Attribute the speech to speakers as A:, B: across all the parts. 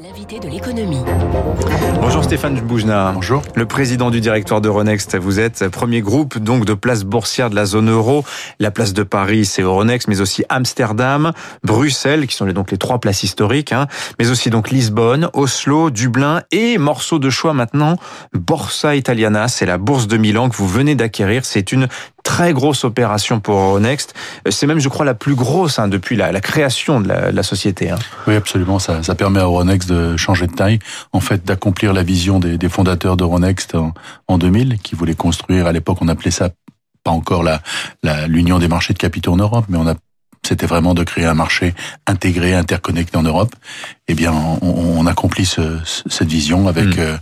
A: L'invité de l'économie.
B: Bonjour Stéphane Boujna.
C: Bonjour.
B: Le président du directoire d'Euronext. Vous êtes premier groupe donc de places boursières de la zone euro. La place de Paris, c'est Euronext, mais aussi Amsterdam, Bruxelles, qui sont donc les trois places historiques, hein, mais aussi donc Lisbonne, Oslo, Dublin et morceau de choix maintenant, Borsa Italiana. C'est la bourse de Milan que vous venez d'acquérir. C'est une très grosse opération pour Euronext. C'est même, je crois, la plus grosse hein, depuis la, la, création de la, la société. Hein.
C: Oui, absolument. Ça, ça, permet à Euronext de changer de taille, en fait, d'accomplir la vision des, des fondateurs d'Euronext en, en 2000, qui voulaient construire, à l'époque, on appelait ça pas encore la l'union des marchés de capitaux en Europe, mais on a c'était vraiment de créer un marché intégré, interconnecté en Europe. Eh bien, on, on accomplit ce, cette vision avec mmh.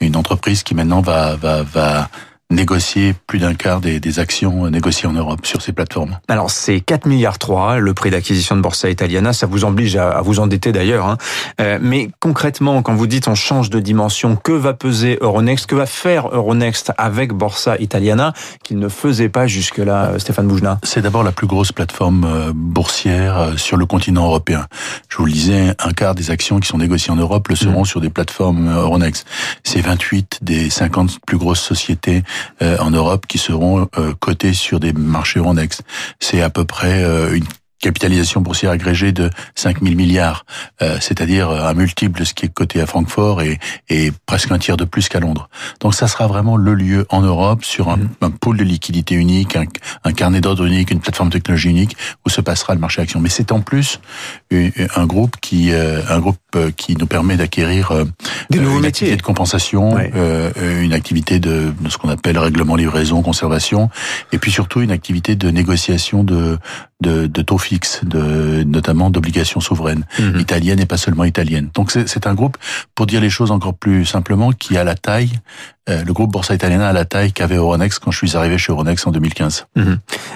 C: une entreprise qui maintenant va, va, va négocier plus d'un quart des, des, actions négociées en Europe sur ces plateformes.
B: Alors c'est 4 milliards 3 le prix d'acquisition de Borsa Italiana, ça vous oblige à, à vous endetter d'ailleurs. Hein. Euh, mais concrètement, quand vous dites on change de dimension, que va peser Euronext, que va faire Euronext avec Borsa Italiana qu'il ne faisait pas jusque-là, euh, Stéphane Boujna
C: C'est d'abord la plus grosse plateforme euh, boursière sur le continent européen. Je vous le disais, un quart des actions qui sont négociées en Europe le seront mmh. sur des plateformes Euronext. C'est 28 des 50 plus grosses sociétés euh, en Europe qui seront euh, cotés sur des marchés Euronext. C'est à peu près euh, une capitalisation boursière agrégée de 5 000 milliards, euh, c'est-à-dire un multiple de ce qui est coté à Francfort et, et presque un tiers de plus qu'à Londres. Donc ça sera vraiment le lieu en Europe sur un, mmh. un pôle de liquidité unique, un, un carnet d'ordre unique, une plateforme de technologie unique où se passera le marché action. Mais c'est en plus un groupe qui euh, un groupe qui nous permet d'acquérir euh,
B: des nouveaux
C: une
B: métiers.
C: activité de compensation, ouais. euh, une activité de, de ce qu'on appelle règlement livraison, conservation, et puis surtout une activité de négociation de de, de taux fixes, de, notamment d'obligations souveraines, mmh. italiennes et pas seulement italiennes. Donc c'est un groupe, pour dire les choses encore plus simplement, qui a la taille, le groupe Borsa Italiana a la taille qu'avait Euronext quand je suis arrivé chez Euronext en 2015.
B: Mmh.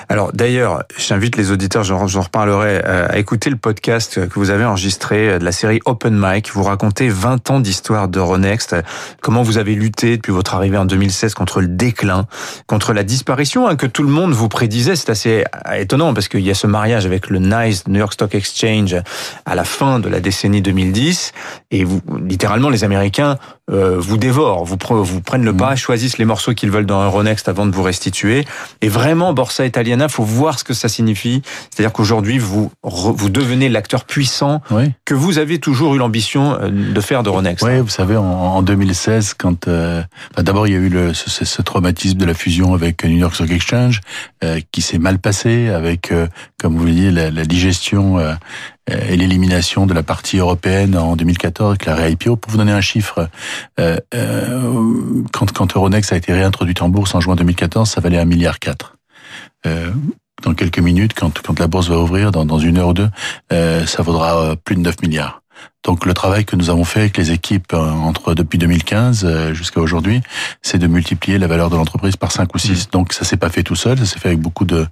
B: Alors d'ailleurs, j'invite les auditeurs, j'en reparlerai, euh, à écouter le podcast que vous avez enregistré de la série Open Mic. Vous racontez 20 ans d'histoire d'Euronext, comment vous avez lutté depuis votre arrivée en 2016 contre le déclin, contre la disparition hein, que tout le monde vous prédisait. C'est assez étonnant parce qu'il y a ce mariage avec le NICE, New York Stock Exchange, à la fin de la décennie 2010, et vous, littéralement, les Américains euh, vous dévorent, vous, vous prennent le pas, choisissent les morceaux qu'ils veulent dans Euronext avant de vous restituer. Et vraiment, Borsa Italiana, faut voir ce que ça signifie. C'est-à-dire qu'aujourd'hui, vous vous devenez l'acteur puissant oui. que vous avez toujours eu l'ambition de faire d'Euronext.
C: Oui, vous savez, en, en 2016, quand euh, d'abord il y a eu le, ce, ce, traumatisme de la fusion avec New York Stock Exchange, euh, qui s'est mal passé avec comme vous le disiez, la, la digestion euh, et l'élimination de la partie européenne en 2014 avec la ré-IPO. Pour vous donner un chiffre, euh, euh, quand, quand Euronext a été réintroduite en bourse en juin 2014, ça valait un milliard quatre. Euh, dans quelques minutes, quand, quand la bourse va ouvrir, dans, dans une heure ou deux, euh, ça vaudra plus de 9 milliards. Donc le travail que nous avons fait avec les équipes entre depuis 2015 jusqu'à aujourd'hui, c'est de multiplier la valeur de l'entreprise par 5 ou 6. Mmh. Donc ça s'est pas fait tout seul, ça s'est fait avec beaucoup de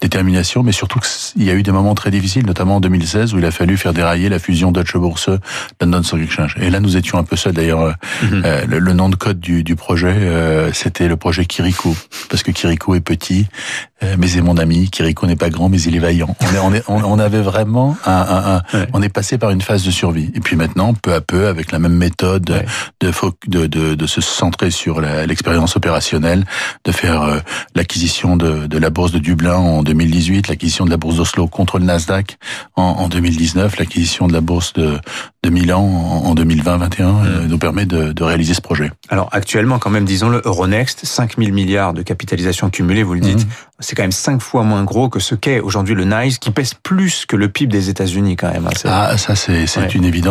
C: détermination, mais surtout il y a eu des moments très difficiles, notamment en 2016 où il a fallu faire dérailler la fusion Deutsche Börse London Stock Exchange. Et là nous étions un peu seuls d'ailleurs. Mmh. Euh, le, le, nom de code du, du projet, euh, c'était le projet Kirikou, parce que Kirikou est petit, euh, mais c'est mon ami. Kirikou n'est pas grand, mais il est vaillant. On, est, on, est, on, on avait vraiment un, un, un ouais. on est passé par une phase de survie. Et puis maintenant, peu à peu, avec la même méthode ouais. de, de, de, de, se centrer sur l'expérience opérationnelle, de faire euh, l'acquisition de, de, la bourse de Dublin en 2018, l'acquisition de la bourse d'Oslo contre le Nasdaq en, en 2019, l'acquisition de la bourse de, de Milan en, en 2020-21 mmh. euh, nous permet de, de, réaliser ce projet.
B: Alors actuellement, quand même, disons-le, Euronext, 5 000 milliards de capitalisation cumulée, vous le dites, mmh. c'est quand même 5 fois moins gros que ce qu'est aujourd'hui le NICE, qui pèse plus que le PIB des États-Unis quand même. Hein,
C: ah, ça c'est ouais. une évidence.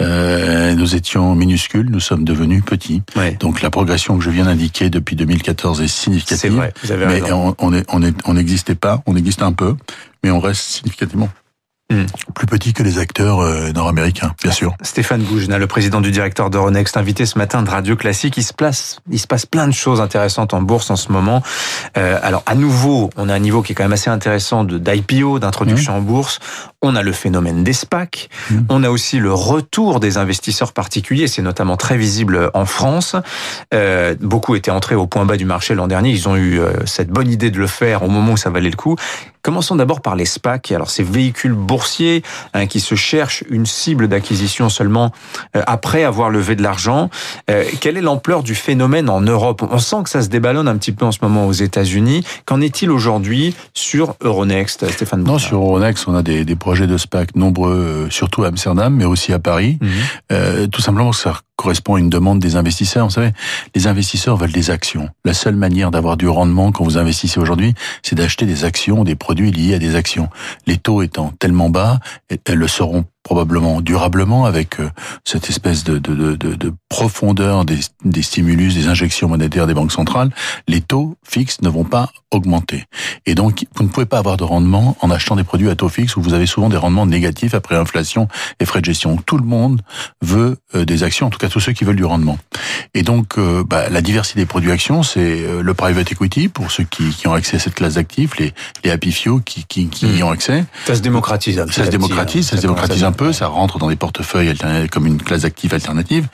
C: Euh, nous étions minuscules, nous sommes devenus petits. Ouais. Donc la progression que je viens d'indiquer depuis 2014 est significative.
B: C'est vrai, vous avez
C: mais
B: raison.
C: on n'existait pas, on existe un peu, mais on reste significativement Mmh. Plus petit que les acteurs euh, nord-américains, bien sûr.
B: Stéphane Boujna, le président du directeur d'Euronext, invité ce matin de Radio Classique. Il se place, il se passe plein de choses intéressantes en bourse en ce moment. Euh, alors, à nouveau, on a un niveau qui est quand même assez intéressant de d'IPO, d'introduction mmh. en bourse. On a le phénomène des SPAC. Mmh. On a aussi le retour des investisseurs particuliers. C'est notamment très visible en France. Euh, beaucoup étaient entrés au point bas du marché l'an dernier. Ils ont eu cette bonne idée de le faire au moment où ça valait le coup. Commençons d'abord par les SPAC. Alors ces véhicules boursiers hein, qui se cherchent une cible d'acquisition seulement euh, après avoir levé de l'argent. Euh, quelle est l'ampleur du phénomène en Europe? On sent que ça se déballonne un petit peu en ce moment aux États-Unis. Qu'en est-il aujourd'hui sur Euronext, Stéphane
C: Non, sur Euronext, on a des, des projets de SPAC nombreux, euh, surtout à Amsterdam, mais aussi à Paris. Mhm. Euh, tout simplement ça correspond à une demande des investisseurs. Vous savez, les investisseurs veulent des actions. La seule manière d'avoir du rendement quand vous investissez aujourd'hui, c'est d'acheter des actions, des produits liés à des actions. Les taux étant tellement bas, elles le seront probablement durablement avec euh, cette espèce de, de, de, de profondeur des, des, stimulus, des injections monétaires des banques centrales, les taux fixes ne vont pas augmenter. Et donc, vous ne pouvez pas avoir de rendement en achetant des produits à taux fixe où vous avez souvent des rendements négatifs après inflation et frais de gestion. Tout le monde veut euh, des actions, en tout cas tous ceux qui veulent du rendement. Et donc, euh, bah, la diversité des produits actions, c'est le private equity pour ceux qui, qui ont accès à cette classe d'actifs, les, les happy few qui, qui, qui y hmm. ont accès.
B: Ça se démocratise.
C: Ça se démocratise, ça se démocratise un peu, ça rentre dans des portefeuilles comme une classe d'actifs alternative,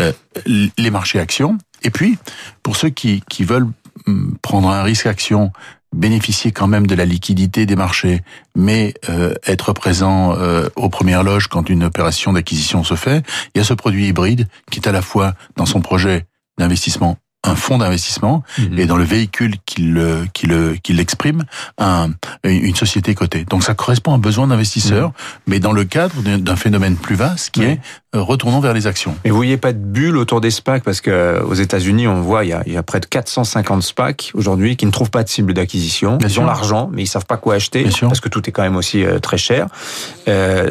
C: euh, les marchés actions. Et puis, pour ceux qui, qui veulent hum, prendre un risque action, bénéficier quand même de la liquidité des marchés, mais euh, être présent euh, aux premières loges quand une opération d'acquisition se fait, il y a ce produit hybride qui est à la fois dans son projet d'investissement un fonds d'investissement mhm. et dans le véhicule qui le qui l'exprime un, une société cotée. Donc ça correspond à un besoin d'investisseurs, mhm. mais dans le cadre d'un phénomène plus vaste qui est euh, retournons vers les actions.
B: Et vous voyez pas de bulle autour des SPAC parce que euh, aux États-Unis, on voit il y, a, il y a près de 450 SPAC aujourd'hui qui ne trouvent pas de cible d'acquisition. Ils ont l'argent, mais ils savent pas quoi acheter parce que tout est quand même aussi euh, très cher. Euh,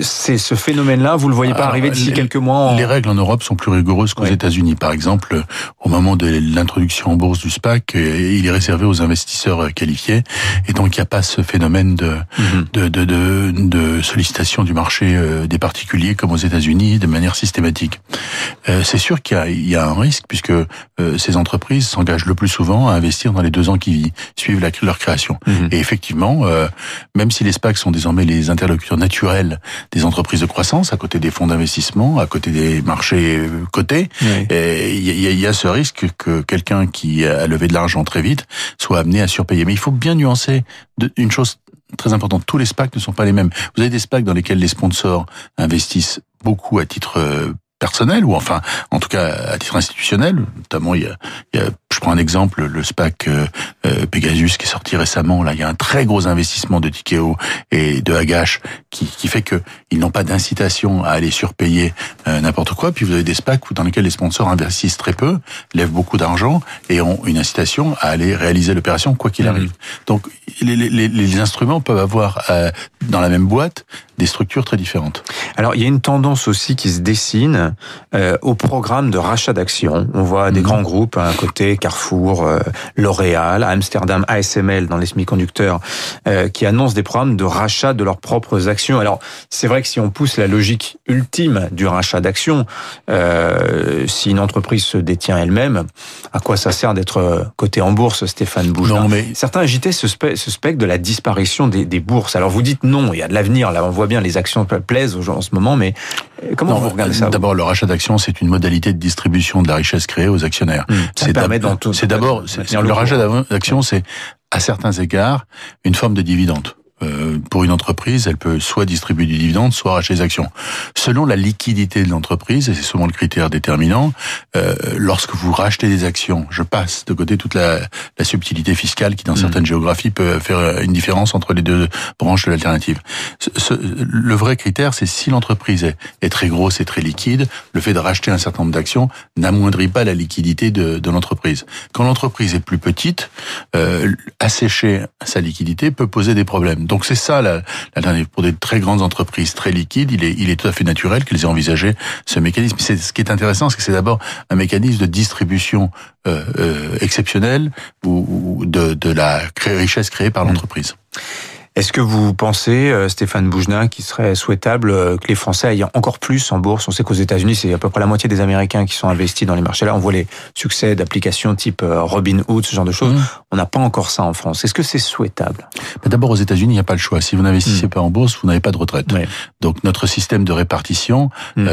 B: c'est ce phénomène-là, vous le voyez pas arriver d'ici quelques mois.
C: Les règles en Europe sont plus rigoureuses qu'aux États-Unis. Par exemple, au moment de l'introduction en bourse du SPAC, il est réservé aux investisseurs qualifiés, et donc il n'y a pas ce phénomène de, mhm. de, de, de, de sollicitation du marché des particuliers comme aux États-Unis de manière systématique. Euh, c'est sûr qu'il y, y, a un risque puisque euh, ces entreprises s'engagent le plus souvent à investir dans les deux ans qui suivent la, leur création. Mhm. Et effectivement, euh, même si les SPAC sont désormais les interlocuteurs naturels des entreprises de croissance, à côté des fonds d'investissement, à côté des marchés euh, cotés, il y, y, a ce risque que quelqu'un qui a levé de l'argent très vite soit amené à surpayer. Mais il faut bien nuancer une chose très importante. Tous les SPAC ne sont pas les mêmes. Vous avez des SPAC dans lesquels les sponsors investissent beaucoup à titre euh, personnel ou enfin en tout cas à titre institutionnel notamment il y a, il y a je prends un exemple le SPAC euh, euh, Pegasus qui est sorti récemment là il y a un très gros investissement de Tikeo et de Agache qui, qui fait que ils n'ont pas d'incitation à aller surpayer n'importe quoi puis vous avez des SPAC dans lesquels les sponsors investissent très peu lèvent beaucoup d'argent et ont une incitation à aller réaliser l'opération quoi qu'il mmh. arrive donc les, les, les, instruments peuvent avoir dans la même boîte des structures très différentes.
B: Alors il y a une tendance aussi qui se dessine euh, au programme de rachat d'actions. On voit des mhm. grands groupes à côté, Carrefour, euh, L'Oréal, Amsterdam, ASML dans les semi-conducteurs, euh, qui annoncent des programmes de rachat de leurs propres actions. Alors c'est vrai que si on pousse la logique ultime du rachat d'actions, euh, si une entreprise se détient elle-même, à quoi ça sert d'être coté en bourse, Stéphane Bougelin mais... Certains agitaient ce, ce spectre de la disparition des, des bourses. Alors vous dites non, il y a de l'avenir. Là, on voit bien les actions plaisent en ce moment, mais vous regardez ça
C: D'abord, le rachat d'actions, c'est une modalité de distribution de la richesse créée aux actionnaires.
B: Hmm. c'est
C: d'abord, le rachat d'actions, c'est à certains égards une forme de dividende. Euh, pour une entreprise, elle peut soit distribuer du dividende, soit racheter des actions. Selon la liquidité de l'entreprise, et c'est souvent le critère déterminant, euh, lorsque vous rachetez des actions, je passe de côté toute la, la subtilité fiscale qui, dans mmh. certaines géographies, peut faire une différence entre les deux branches de l'alternative. Le vrai critère, c'est si l'entreprise est, est, très grosse et très liquide, le fait de racheter un certain nombre d'actions n'amoindrit pas la liquidité de, de l'entreprise. Quand l'entreprise est plus petite, euh, assécher sa liquidité peut poser des problèmes. Donc c'est ça la, la pour des très grandes entreprises très liquides, il est, il est tout à fait naturel qu'elles aient envisagé ce mécanisme. C'est ce qui est intéressant, c'est que c'est d'abord un mécanisme de distribution euh, euh, exceptionnelle ou, de, de la richesse créée par mmh.
B: Est-ce que vous pensez, euh, Stéphane Boujna, qu'il serait souhaitable euh, que les Français aillent encore plus en bourse? On sait qu'aux États-Unis, c'est à peu près la moitié des Américains qui sont investis dans les marchés. Là, on voit les succès d'applications type euh, Robinhood, ce genre de choses. Mmh. On n'a pas encore ça en France. Est-ce que c'est souhaitable?
C: D'abord, aux États-Unis, il n'y a pas le choix. Si vous n'investissez mmh. pas en bourse, vous n'avez pas de retraite. Donc, notre système de répartition mmh.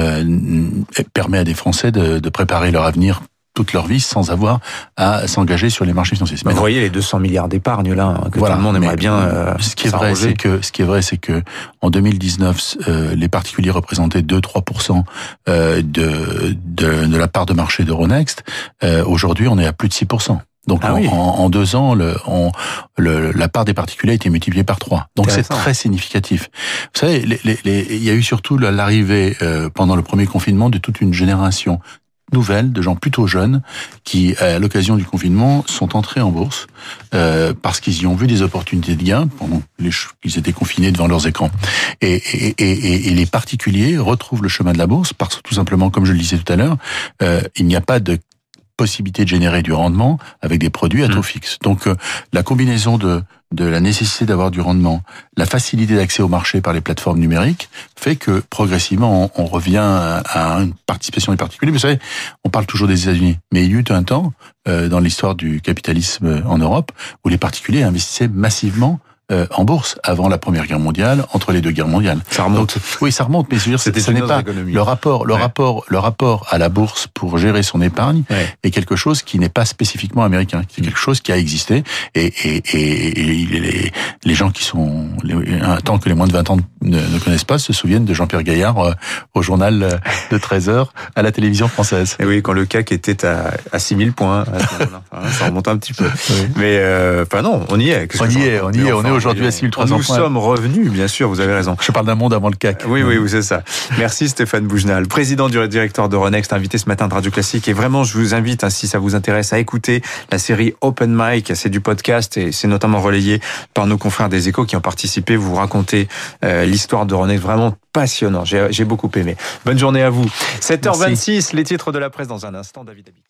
C: permet à des Français de, de préparer leur avenir toute leur vie sans avoir à s'engager sur les marchés financiers.
B: Mais vous voyez les 200 milliards d'épargne là hein, que tout le monde aimerait bien. Euh,
C: ce qui est vrai, c'est que ce qui est vrai, c'est que en 2019, euh, les particuliers représentaient 2-3% euh, de, de, de la part de marché d'Euronext. Euh, Aujourd'hui, on est à plus de 6%. Donc ah en, en, deux ans, le, on, le, la part des particuliers a été multipliée par trois. Donc c'est très significatif. Vous savez, les, les, il y a eu surtout l'arrivée euh, pendant le premier confinement de toute une génération nouvelle de gens plutôt jeunes qui, à l'occasion du confinement, sont entrés en bourse euh, parce qu'ils y ont vu des opportunités de gain pendant qu'ils étaient confinés devant leurs écrans. Et, et, et, et, les particuliers retrouvent le chemin de la bourse parce que tout simplement, comme je le disais tout à l'heure, euh, il n'y a pas de possibilité de générer du rendement avec des produits à taux mmh. fixe. Donc euh, la combinaison de de la nécessité d'avoir du rendement, la facilité d'accès au marché par les plateformes numériques fait que progressivement on, revient à, une participation des particuliers. Vous savez, on parle toujours des États-Unis, mais il y a eu un temps euh, dans l'histoire du capitalisme en Europe où les particuliers investissaient massivement euh, en bourse avant la Première Guerre mondiale, entre les deux guerres mondiales.
B: Ça remonte.
C: oui, ça remonte, mais je veux dire, ce n'est pas le rapport, le rapport, le rapport à la bourse pour gérer son épargne est quelque chose qui n'est pas spécifiquement américain. C'est quelque chose qui a existé et, et, et, et les, les, gens qui sont un temps que les moins de 20 ans ne, ne connaissent pas se souviennent de Jean-Pierre Gaillard euh, au journal euh, de 13 heures à la télévision française.
B: Et oui, quand le CAC était à, à 6000 points, ça remonte un petit peu. Mais enfin non, on y est.
C: On y est, on y est, on est aujourd'hui à 6300
B: Nous sommes revenus, bien sûr, vous avez raison.
C: Je parle d'un monde avant le CAC.
B: Oui, oui, oui c'est ça. Merci Stéphane Bougenal, président du directeur de Renext, invité ce matin de Radio Classique. Et vraiment, je vous invite, hein, si ça vous intéresse, à écouter la série Open Mic. C'est du podcast et c'est notamment relayé par nos confrères des échos qui ont participé. Vous racontez euh, l'histoire de Renext vraiment passionnant. J'ai beaucoup aimé. Bonne journée à vous. 7h26, les titres de la presse dans un instant. David Abic.